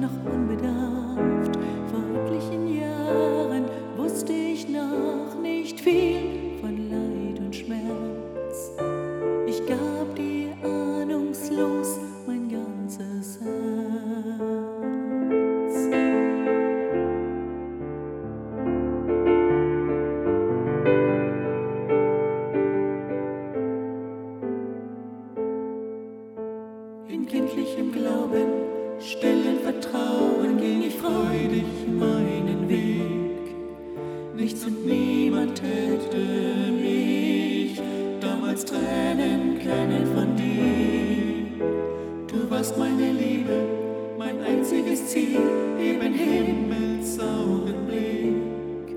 noch unbedarft. Vor etlichen Jahren wusste ich noch nicht viel von Leid und Schmerz. Ich gab dir ahnungslos mein ganzes Herz. In kindlichem Glauben, freudig meinen Weg. Nichts und niemand hätte mich damals trennen können von dir. Du warst meine Liebe, mein einziges Ziel, eben himmelsauren Blick.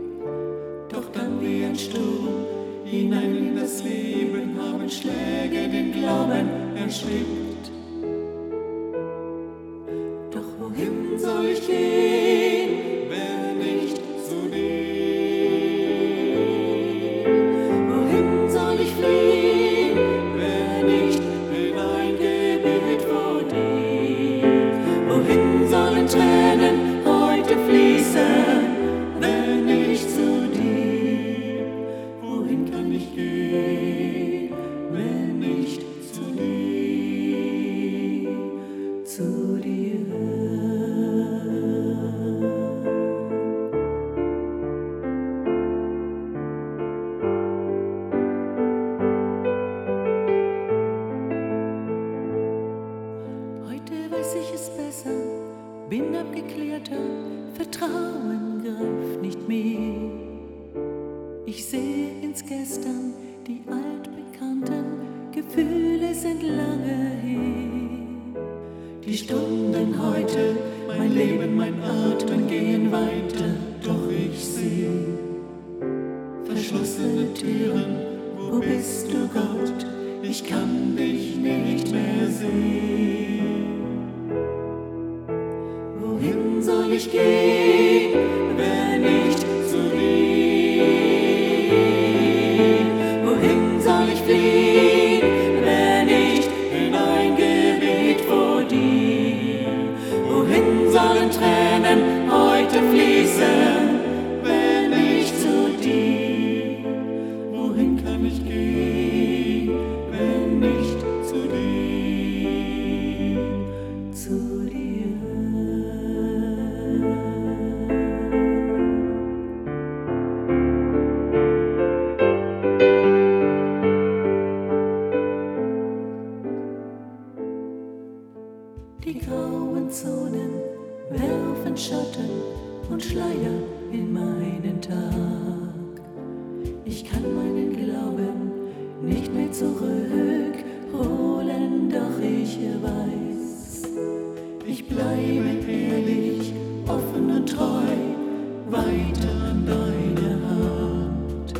Doch dann wie ein Sturm hinein in das Leben haben Schläge den Glauben erschreckt. Doch wohin soll ich gehen, bin abgeklärter, Vertrauen greift nicht mehr. Ich sehe ins Gestern, die altbekannten Gefühle sind lange her. Die Stunden heute, mein Leben, mein Atmen ich gehen, wenn nicht zu dir? Wohin soll ich fliehen, Schatten und Schleier in meinen Tag. Ich kann meinen Glauben nicht mehr zurückholen, doch ich weiß, ich bleibe ehrlich, offen und treu, weiter an deine Hand.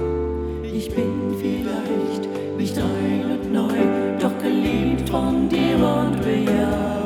Ich bin vielleicht nicht rein und neu, doch geliebt von dir und bejaht.